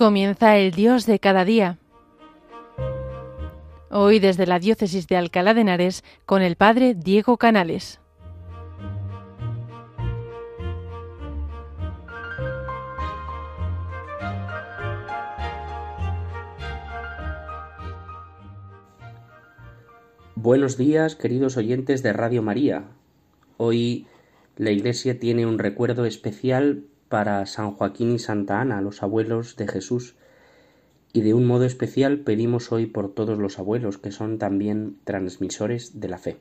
Comienza el Dios de cada día. Hoy desde la Diócesis de Alcalá de Henares con el Padre Diego Canales. Buenos días, queridos oyentes de Radio María. Hoy la Iglesia tiene un recuerdo especial para San Joaquín y Santa Ana, los abuelos de Jesús, y de un modo especial pedimos hoy por todos los abuelos que son también transmisores de la fe.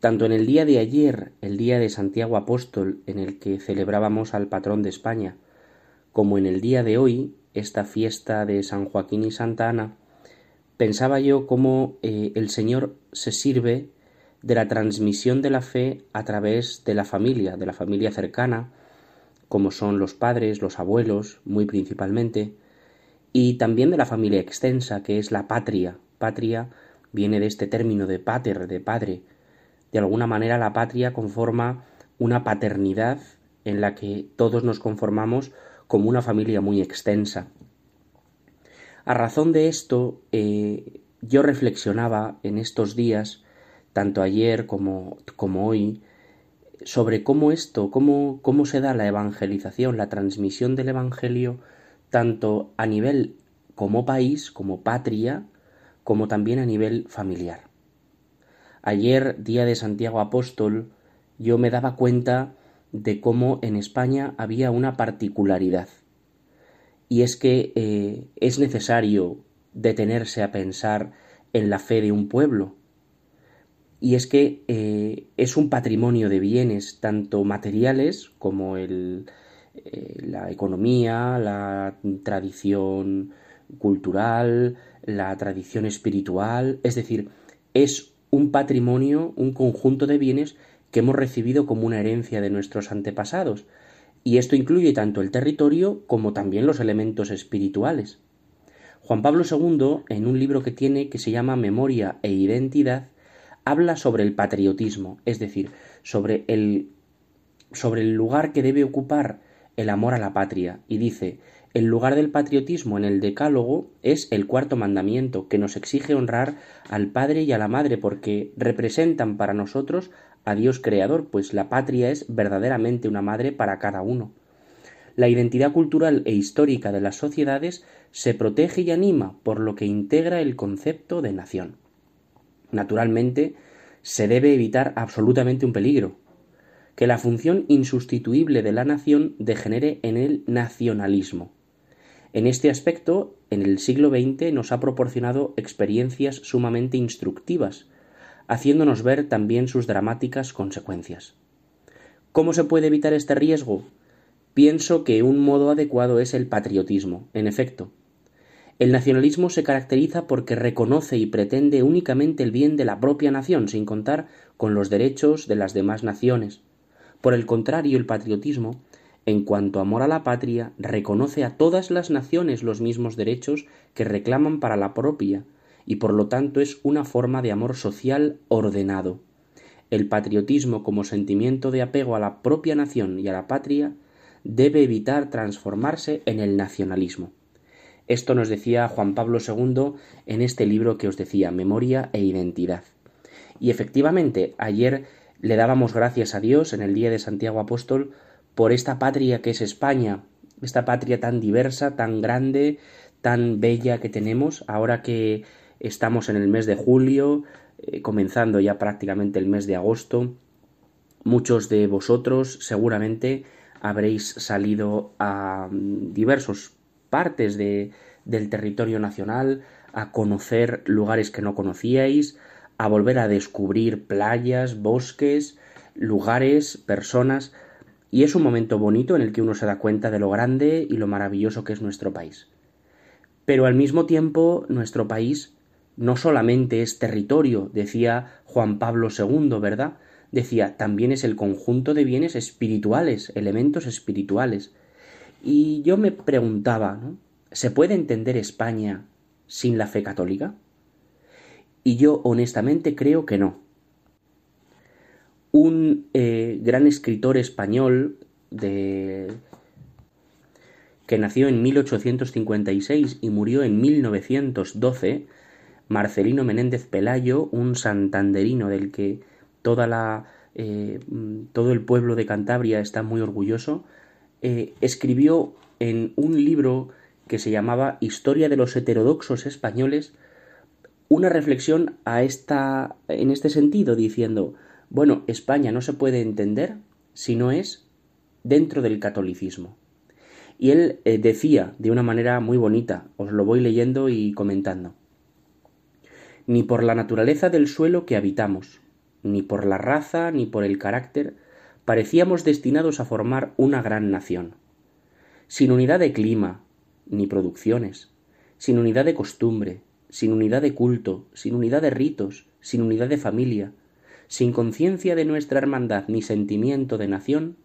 Tanto en el día de ayer, el día de Santiago Apóstol, en el que celebrábamos al patrón de España, como en el día de hoy, esta fiesta de San Joaquín y Santa Ana, pensaba yo cómo eh, el Señor se sirve de la transmisión de la fe a través de la familia, de la familia cercana, como son los padres, los abuelos, muy principalmente, y también de la familia extensa, que es la patria. Patria viene de este término de pater, de padre. De alguna manera la patria conforma una paternidad en la que todos nos conformamos como una familia muy extensa. A razón de esto, eh, yo reflexionaba en estos días tanto ayer como, como hoy, sobre cómo esto, cómo, cómo se da la evangelización, la transmisión del Evangelio, tanto a nivel como país, como patria, como también a nivel familiar. Ayer, día de Santiago Apóstol, yo me daba cuenta de cómo en España había una particularidad. Y es que eh, es necesario detenerse a pensar en la fe de un pueblo, y es que eh, es un patrimonio de bienes tanto materiales como el, eh, la economía, la tradición cultural, la tradición espiritual, es decir, es un patrimonio, un conjunto de bienes que hemos recibido como una herencia de nuestros antepasados, y esto incluye tanto el territorio como también los elementos espirituales. Juan Pablo II, en un libro que tiene que se llama Memoria e Identidad, habla sobre el patriotismo, es decir, sobre el, sobre el lugar que debe ocupar el amor a la patria, y dice el lugar del patriotismo en el Decálogo es el cuarto mandamiento, que nos exige honrar al Padre y a la Madre, porque representan para nosotros a Dios Creador, pues la patria es verdaderamente una madre para cada uno. La identidad cultural e histórica de las sociedades se protege y anima por lo que integra el concepto de nación. Naturalmente, se debe evitar absolutamente un peligro, que la función insustituible de la nación degenere en el nacionalismo. En este aspecto, en el siglo XX nos ha proporcionado experiencias sumamente instructivas, haciéndonos ver también sus dramáticas consecuencias. ¿Cómo se puede evitar este riesgo? Pienso que un modo adecuado es el patriotismo. En efecto, el nacionalismo se caracteriza porque reconoce y pretende únicamente el bien de la propia nación, sin contar con los derechos de las demás naciones. Por el contrario, el patriotismo, en cuanto amor a la patria, reconoce a todas las naciones los mismos derechos que reclaman para la propia, y por lo tanto es una forma de amor social ordenado. El patriotismo como sentimiento de apego a la propia nación y a la patria debe evitar transformarse en el nacionalismo. Esto nos decía Juan Pablo II en este libro que os decía, Memoria e Identidad. Y efectivamente, ayer le dábamos gracias a Dios en el día de Santiago Apóstol por esta patria que es España, esta patria tan diversa, tan grande, tan bella que tenemos, ahora que estamos en el mes de julio, eh, comenzando ya prácticamente el mes de agosto. Muchos de vosotros seguramente habréis salido a mm, diversos partes de, del territorio nacional, a conocer lugares que no conocíais, a volver a descubrir playas, bosques, lugares, personas, y es un momento bonito en el que uno se da cuenta de lo grande y lo maravilloso que es nuestro país. Pero al mismo tiempo, nuestro país no solamente es territorio, decía Juan Pablo II, ¿verdad? Decía, también es el conjunto de bienes espirituales, elementos espirituales. Y yo me preguntaba, ¿se puede entender España sin la fe católica? Y yo honestamente creo que no. Un eh, gran escritor español de que nació en 1856 y murió en 1912, Marcelino Menéndez Pelayo, un santanderino del que toda la, eh, todo el pueblo de Cantabria está muy orgulloso, eh, escribió en un libro que se llamaba Historia de los heterodoxos españoles una reflexión a esta, en este sentido, diciendo, bueno, España no se puede entender si no es dentro del catolicismo. Y él eh, decía de una manera muy bonita, os lo voy leyendo y comentando, ni por la naturaleza del suelo que habitamos, ni por la raza, ni por el carácter, parecíamos destinados a formar una gran nación, sin unidad de clima, ni producciones, sin unidad de costumbre, sin unidad de culto, sin unidad de ritos, sin unidad de familia, sin conciencia de nuestra hermandad ni sentimiento de nación,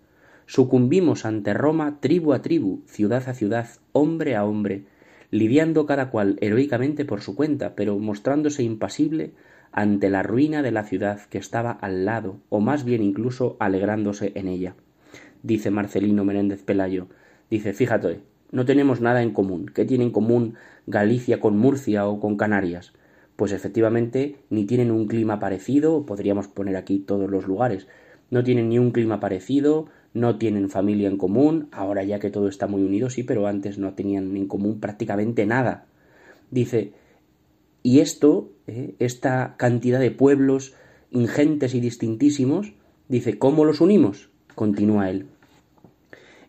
sucumbimos ante Roma tribu a tribu, ciudad a ciudad, hombre a hombre, lidiando cada cual heroicamente por su cuenta, pero mostrándose impasible ante la ruina de la ciudad que estaba al lado, o más bien incluso alegrándose en ella. Dice Marcelino Menéndez Pelayo, dice, fíjate, no tenemos nada en común. ¿Qué tiene en común Galicia con Murcia o con Canarias? Pues efectivamente ni tienen un clima parecido, podríamos poner aquí todos los lugares, no tienen ni un clima parecido, no tienen familia en común, ahora ya que todo está muy unido sí, pero antes no tenían en común prácticamente nada. Dice, y esto, eh, esta cantidad de pueblos ingentes y distintísimos, dice, ¿cómo los unimos? Continúa él.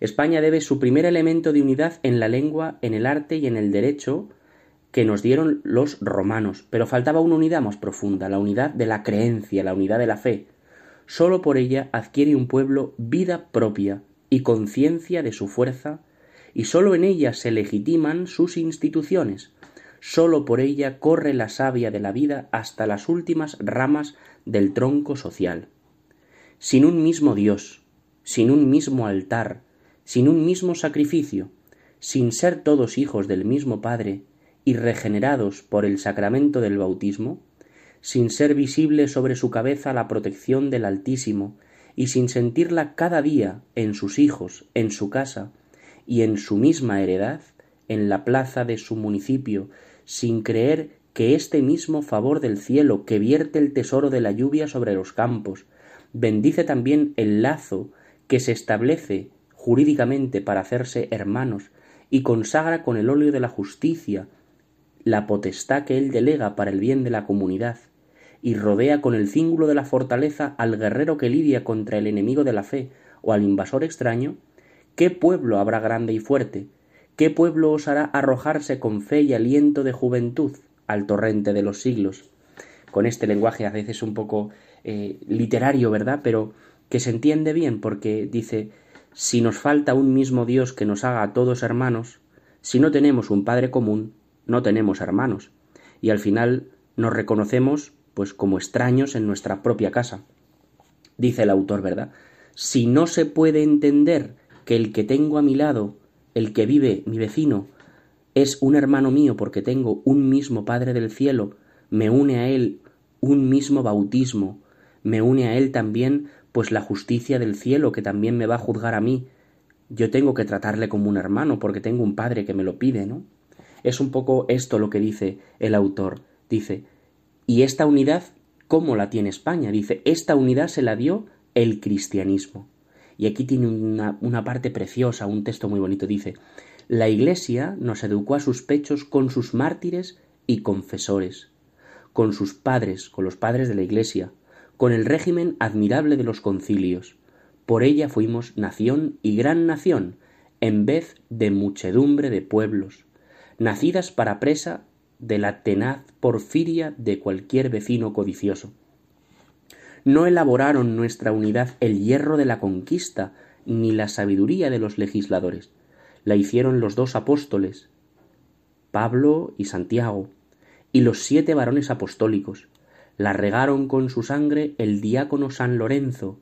España debe su primer elemento de unidad en la lengua, en el arte y en el derecho que nos dieron los romanos, pero faltaba una unidad más profunda, la unidad de la creencia, la unidad de la fe. Sólo por ella adquiere un pueblo vida propia y conciencia de su fuerza, y sólo en ella se legitiman sus instituciones, sólo por ella corre la savia de la vida hasta las últimas ramas del tronco social. Sin un mismo Dios, sin un mismo altar, sin un mismo sacrificio, sin ser todos hijos del mismo Padre y regenerados por el sacramento del bautismo, sin ser visible sobre su cabeza la protección del Altísimo, y sin sentirla cada día en sus hijos, en su casa y en su misma heredad, en la plaza de su municipio, sin creer que este mismo favor del cielo que vierte el tesoro de la lluvia sobre los campos, bendice también el lazo que se establece jurídicamente para hacerse hermanos, y consagra con el óleo de la justicia la potestad que él delega para el bien de la comunidad, y rodea con el cíngulo de la fortaleza al guerrero que lidia contra el enemigo de la fe o al invasor extraño, ¿qué pueblo habrá grande y fuerte? ¿Qué pueblo osará arrojarse con fe y aliento de juventud al torrente de los siglos? Con este lenguaje a veces un poco eh, literario, ¿verdad? Pero que se entiende bien porque dice si nos falta un mismo Dios que nos haga a todos hermanos, si no tenemos un Padre común, no tenemos hermanos, y al final nos reconocemos pues como extraños en nuestra propia casa. Dice el autor, ¿verdad? Si no se puede entender que el que tengo a mi lado, el que vive mi vecino, es un hermano mío porque tengo un mismo Padre del cielo, me une a él un mismo bautismo, me une a él también pues la justicia del cielo que también me va a juzgar a mí. Yo tengo que tratarle como un hermano porque tengo un padre que me lo pide, ¿no? Es un poco esto lo que dice el autor. Dice, ¿y esta unidad cómo la tiene España? Dice, esta unidad se la dio el cristianismo. Y aquí tiene una, parte preciosa, un texto muy bonito. Dice, la Iglesia nos educó a sus pechos con sus mártires y confesores, con sus padres, con los padres de la Iglesia, con el régimen admirable de los concilios. Por ella fuimos nación y gran nación, en vez de muchedumbre de pueblos, nacidas para presa de la tenaz porfiria de cualquier vecino codicioso. No elaboraron nuestra unidad el hierro de la conquista, ni la sabiduría de los legisladores. La hicieron los dos apóstoles, Pablo y Santiago, y los siete varones apostólicos, la regaron con su sangre el diácono San Lorenzo,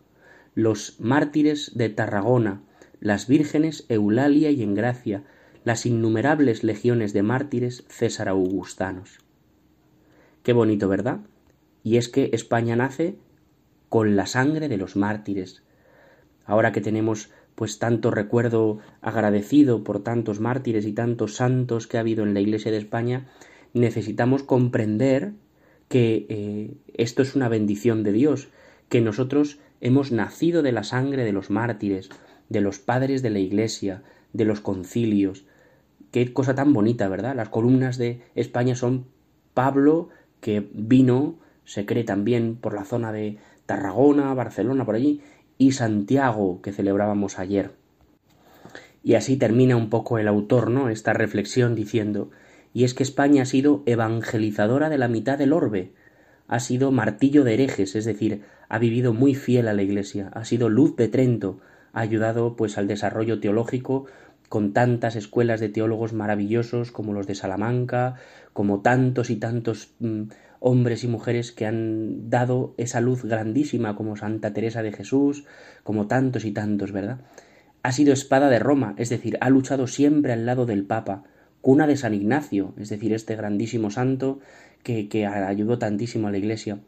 los mártires de Tarragona, las vírgenes Eulalia y Engracia, las innumerables legiones de mártires César Augustanos. Qué bonito, ¿verdad? Y es que España nace con la sangre de los mártires. Ahora que tenemos pues tanto recuerdo agradecido por tantos mártires y tantos santos que ha habido en la Iglesia de España, necesitamos comprender que eh, esto es una bendición de Dios, que nosotros hemos nacido de la sangre de los mártires, de los padres de la Iglesia, de los concilios. Qué cosa tan bonita, ¿verdad? Las columnas de España son Pablo, que vino, se cree también por la zona de Tarragona, Barcelona, por allí, y Santiago, que celebrábamos ayer. Y así termina un poco el autor, ¿no? Esta reflexión diciendo, y es que España ha sido evangelizadora de la mitad del orbe, ha sido martillo de herejes, es decir, ha vivido muy fiel a la Iglesia, ha sido luz de Trento, ha ayudado pues al desarrollo teológico con tantas escuelas de teólogos maravillosos como los de Salamanca, como tantos y tantos mm, hombres y mujeres que han dado esa luz grandísima como Santa Teresa de Jesús, como tantos y tantos, ¿verdad? Ha sido espada de Roma, es decir, ha luchado siempre al lado del Papa, cuna de San Ignacio, es decir, este grandísimo santo que, que ayudó tantísimo a la Iglesia.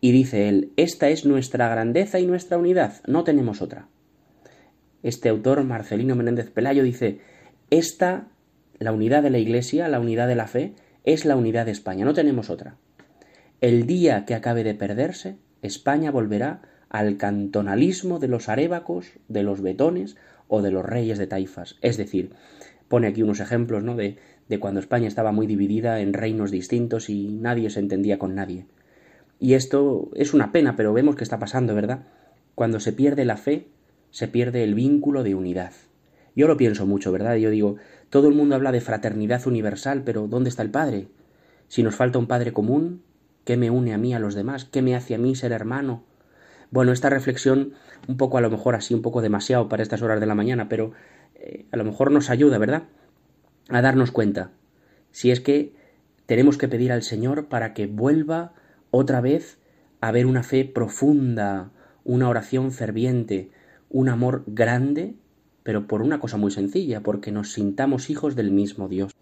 Y dice él, esta es nuestra grandeza y nuestra unidad, no tenemos otra. Este autor, Marcelino Menéndez Pelayo, dice, esta, la unidad de la Iglesia, la unidad de la fe, es la unidad de España, no tenemos otra. El día que acabe de perderse, España volverá al cantonalismo de los arébacos, de los betones o de los reyes de taifas. Es decir, pone aquí unos ejemplos ¿no? de, de cuando España estaba muy dividida en reinos distintos y nadie se entendía con nadie. Y esto es una pena, pero vemos que está pasando, ¿verdad? Cuando se pierde la fe, se pierde el vínculo de unidad. Yo lo pienso mucho, ¿verdad? Yo digo, todo el mundo habla de fraternidad universal, pero ¿dónde está el Padre? Si nos falta un Padre común, ¿qué me une a mí a los demás? ¿Qué me hace a mí ser hermano? Bueno, esta reflexión, un poco a lo mejor así, un poco demasiado para estas horas de la mañana, pero eh, a lo mejor nos ayuda, ¿verdad? A darnos cuenta. Si es que tenemos que pedir al Señor para que vuelva otra vez a haber una fe profunda, una oración ferviente, un amor grande, pero por una cosa muy sencilla, porque nos sintamos hijos del mismo Dios.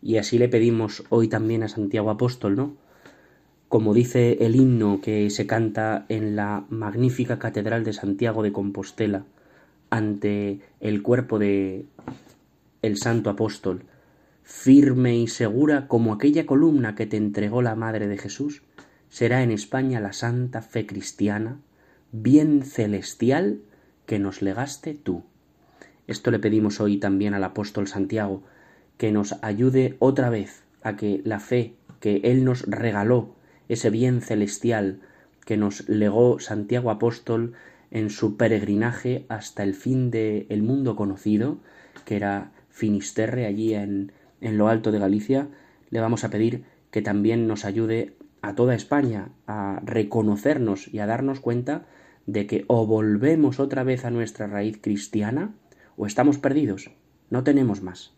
Y así le pedimos hoy también a Santiago Apóstol, ¿no? Como dice el himno que se canta en la magnífica Catedral de Santiago de Compostela, ante el cuerpo de el Santo Apóstol, firme y segura como aquella columna que te entregó la Madre de Jesús, será en España la santa fe cristiana, bien celestial que nos legaste tú. Esto le pedimos hoy también al apóstol Santiago, que nos ayude otra vez a que la fe que Él nos regaló, ese bien celestial que nos legó Santiago Apóstol en su peregrinaje hasta el fin del el mundo conocido, que era Finisterre, allí en, en lo alto de Galicia, le vamos a pedir que también nos ayude a toda España a reconocernos y a darnos cuenta de que o volvemos otra vez a nuestra raíz cristiana o estamos perdidos, no tenemos más.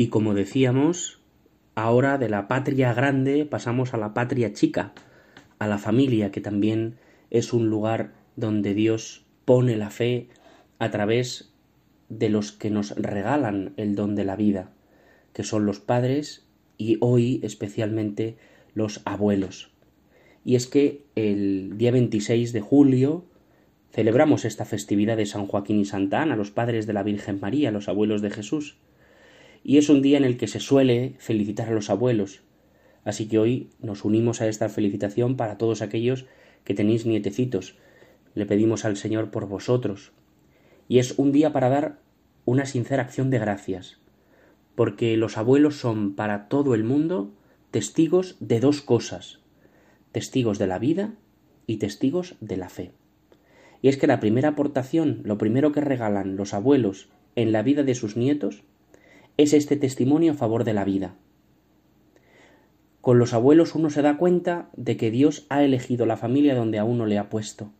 Y como decíamos, ahora de la patria grande pasamos a la patria chica, a la familia, que también es un lugar donde Dios pone la fe a través de los que nos regalan el don de la vida, que son los padres y hoy especialmente los abuelos. Y es que el día 26 de julio celebramos esta festividad de San Joaquín y Santa Ana, los padres de la Virgen María, los abuelos de Jesús. Y es un día en el que se suele felicitar a los abuelos. Así que hoy nos unimos a esta felicitación para todos aquellos que tenéis nietecitos. Le pedimos al Señor por vosotros. Y es un día para dar una sincera acción de gracias, porque los abuelos son para todo el mundo testigos de dos cosas, testigos de la vida y testigos de la fe. Y es que la primera aportación, lo primero que regalan los abuelos en la vida de sus nietos, es este testimonio a favor de la vida. Con los abuelos uno se da cuenta de que Dios ha elegido la familia donde a uno le ha puesto.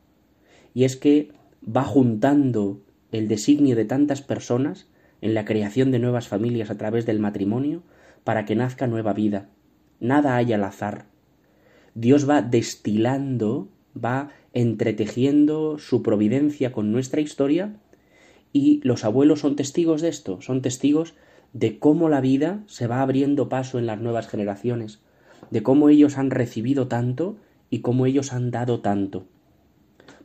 Y es que va juntando el designio de tantas personas en la creación de nuevas familias a través del matrimonio para que nazca nueva vida. Nada hay al azar. Dios va destilando, va entretejiendo su providencia con nuestra historia y los abuelos son testigos de esto, son testigos de cómo la vida se va abriendo paso en las nuevas generaciones, de cómo ellos han recibido tanto y cómo ellos han dado tanto.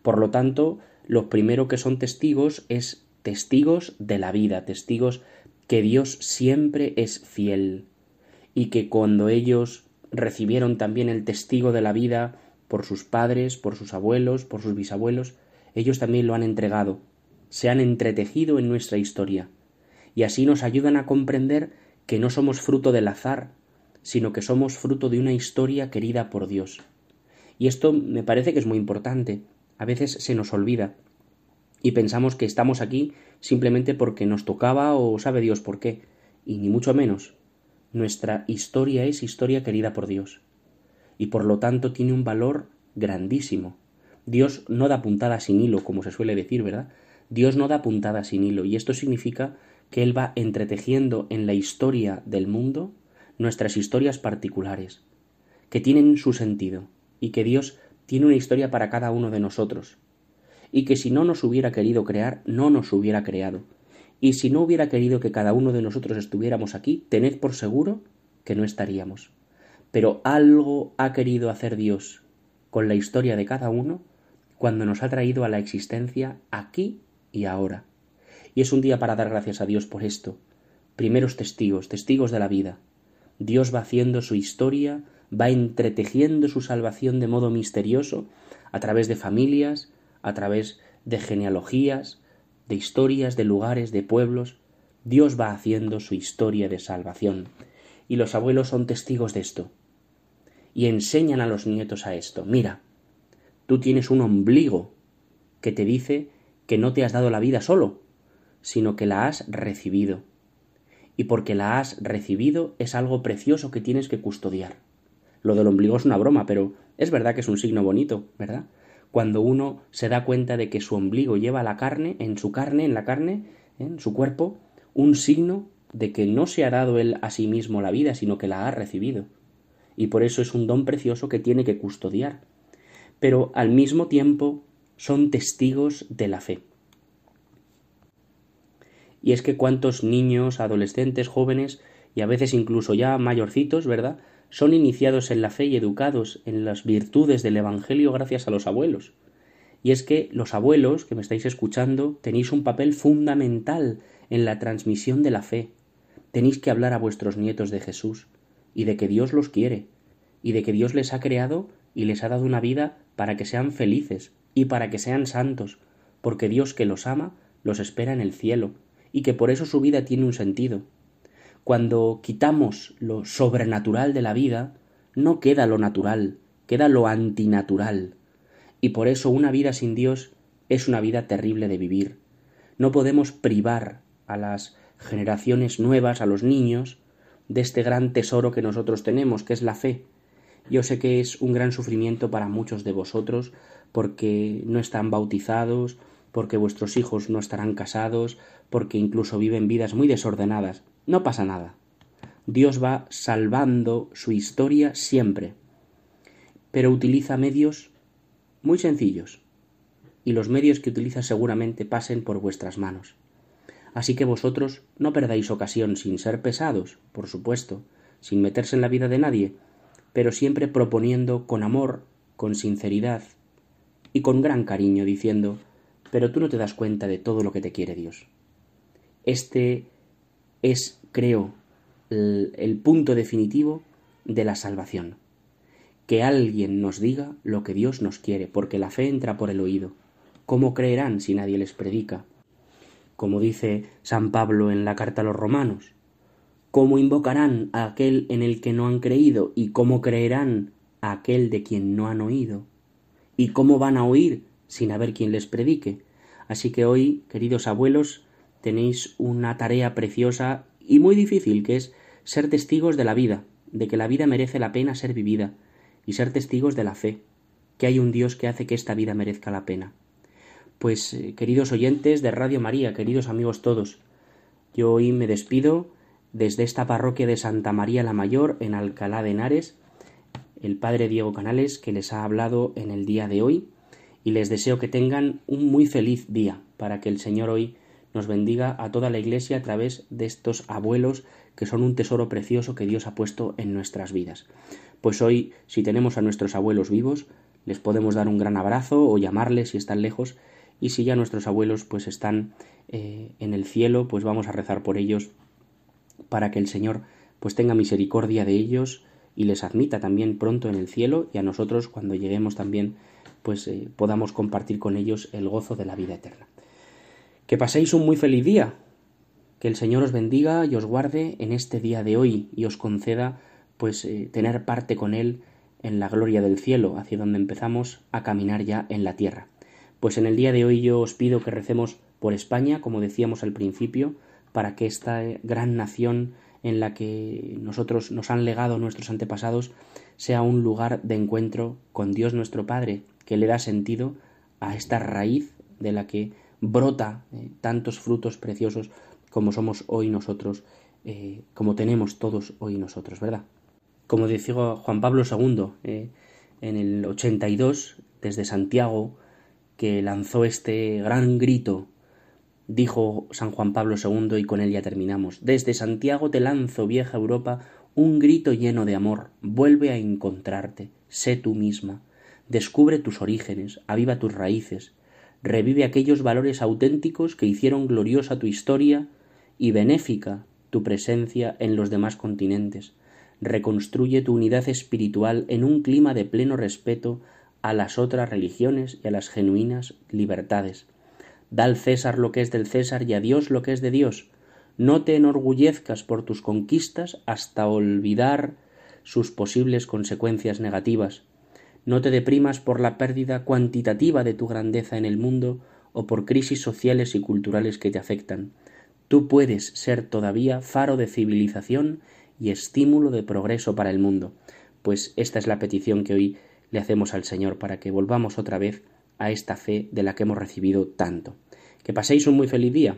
Por lo tanto, lo primero que son testigos es testigos de la vida, testigos que Dios siempre es fiel y que cuando ellos recibieron también el testigo de la vida por sus padres, por sus abuelos, por sus bisabuelos, ellos también lo han entregado, se han entretejido en nuestra historia, y así nos ayudan a comprender que no somos fruto del azar, sino que somos fruto de una historia querida por Dios. Y esto me parece que es muy importante. A veces se nos olvida y pensamos que estamos aquí simplemente porque nos tocaba o sabe Dios por qué, y ni mucho menos. Nuestra historia es historia querida por Dios y por lo tanto tiene un valor grandísimo. Dios no da puntada sin hilo, como se suele decir, ¿verdad? Dios no da puntada sin hilo, y esto significa que Él va entretejiendo en la historia del mundo nuestras historias particulares, que tienen su sentido, y que Dios tiene una historia para cada uno de nosotros, y que si no nos hubiera querido crear, no nos hubiera creado, y si no hubiera querido que cada uno de nosotros estuviéramos aquí, tened por seguro que no estaríamos. Pero algo ha querido hacer Dios con la historia de cada uno cuando nos ha traído a la existencia aquí y ahora. Y es un día para dar gracias a Dios por esto. Primeros testigos, testigos de la vida. Dios va haciendo su historia, va entretejiendo su salvación de modo misterioso a través de familias, a través de genealogías, de historias, de lugares, de pueblos. Dios va haciendo su historia de salvación. Y los abuelos son testigos de esto y enseñan a los nietos a esto. Mira, tú tienes un ombligo que te dice que no te has dado la vida solo, sino que la has recibido. Y porque la has recibido es algo precioso que tienes que custodiar. Lo del ombligo es una broma, pero es verdad que es un signo bonito, ¿verdad? Cuando uno se da cuenta de que su ombligo lleva la carne, en su carne, en la carne, en su cuerpo, un signo de que no se ha dado él a sí mismo la vida, sino que la ha recibido y por eso es un don precioso que tiene que custodiar. Pero al mismo tiempo son testigos de la fe. Y es que cuántos niños, adolescentes, jóvenes y a veces incluso ya mayorcitos, ¿verdad? Son iniciados en la fe y educados en las virtudes del Evangelio gracias a los abuelos. Y es que los abuelos que me estáis escuchando tenéis un papel fundamental en la transmisión de la fe. Tenéis que hablar a vuestros nietos de Jesús, y de que Dios los quiere, y de que Dios les ha creado y les ha dado una vida para que sean felices y para que sean santos, porque Dios que los ama los espera en el cielo, y que por eso su vida tiene un sentido. Cuando quitamos lo sobrenatural de la vida, no queda lo natural, queda lo antinatural, y por eso una vida sin Dios es una vida terrible de vivir. No podemos privar a las generaciones nuevas, a los niños, de este gran tesoro que nosotros tenemos, que es la fe. Yo sé que es un gran sufrimiento para muchos de vosotros, porque no están bautizados, porque vuestros hijos no estarán casados, porque incluso viven vidas muy desordenadas. No pasa nada. Dios va salvando su historia siempre, pero utiliza medios muy sencillos, y los medios que utiliza seguramente pasen por vuestras manos. Así que vosotros no perdáis ocasión sin ser pesados, por supuesto, sin meterse en la vida de nadie, pero siempre proponiendo con amor, con sinceridad y con gran cariño, diciendo pero tú no te das cuenta de todo lo que te quiere Dios. Este es, creo, el, punto definitivo de la salvación. Que alguien nos diga lo que Dios nos quiere, porque la fe entra por el oído. ¿Cómo creerán si nadie les predica? Como dice San Pablo en la carta a los romanos, ¿Cómo invocarán a aquel en el que no han creído? ¿Y cómo creerán a aquel de quien no han oído? ¿Y cómo van a oír sin haber quien les predique? Así que hoy, queridos abuelos, tenéis una tarea preciosa y muy difícil, que es ser testigos de la vida, de que la vida merece la pena ser vivida, y ser testigos de la fe, que hay un Dios que hace que esta vida merezca la pena. Pues, eh, queridos oyentes de Radio María, queridos amigos todos, yo hoy me despido desde esta parroquia de Santa María la Mayor en Alcalá de Henares, el padre Diego Canales que les ha hablado en el día de hoy y les deseo que tengan un muy feliz día para que el Señor hoy nos bendiga a toda la Iglesia a través de estos abuelos que son un tesoro precioso que Dios ha puesto en nuestras vidas. Pues hoy, si tenemos a nuestros abuelos vivos, les podemos dar un gran abrazo o llamarles si están lejos y si ya nuestros abuelos pues están eh, en el cielo, pues vamos a rezar por ellos para que el Señor pues tenga misericordia de ellos y les admita también pronto en el cielo y a nosotros cuando lleguemos también pues eh, podamos compartir con ellos el gozo de la vida eterna. Que paséis un muy feliz día, que el Señor os bendiga y os guarde en este día de hoy y os conceda pues eh, tener parte con Él en la gloria del cielo, hacia donde empezamos a caminar ya en la tierra. Pues en el día de hoy yo os pido que recemos por España, como decíamos al principio, para que esta gran nación en la que nosotros nos han legado nuestros antepasados sea un lugar de encuentro con Dios nuestro Padre, que le da sentido a esta raíz de la que brota eh, tantos frutos preciosos como somos hoy nosotros, eh, como tenemos todos hoy nosotros, ¿verdad? Como decía Juan Pablo II eh, en el 82, desde Santiago, que lanzó este gran grito dijo San Juan Pablo II y con él ya terminamos. Desde Santiago te lanzo, vieja Europa, un grito lleno de amor. Vuelve a encontrarte, sé tú misma. Descubre tus orígenes, aviva tus raíces, revive aquellos valores auténticos que hicieron gloriosa tu historia y benéfica tu presencia en los demás continentes. Reconstruye tu unidad espiritual en un clima de pleno respeto a las otras religiones y a las genuinas libertades Da al César lo que es del César y a Dios lo que es de Dios. No te enorgullezcas por tus conquistas hasta olvidar sus posibles consecuencias negativas. No te deprimas por la pérdida cuantitativa de tu grandeza en el mundo o por crisis sociales y culturales que te afectan. Tú puedes ser todavía faro de civilización y estímulo de progreso para el mundo. Pues esta es la petición que hoy le hacemos al Señor para que volvamos otra vez a esta fe de la que hemos recibido tanto. Que paséis un muy feliz día.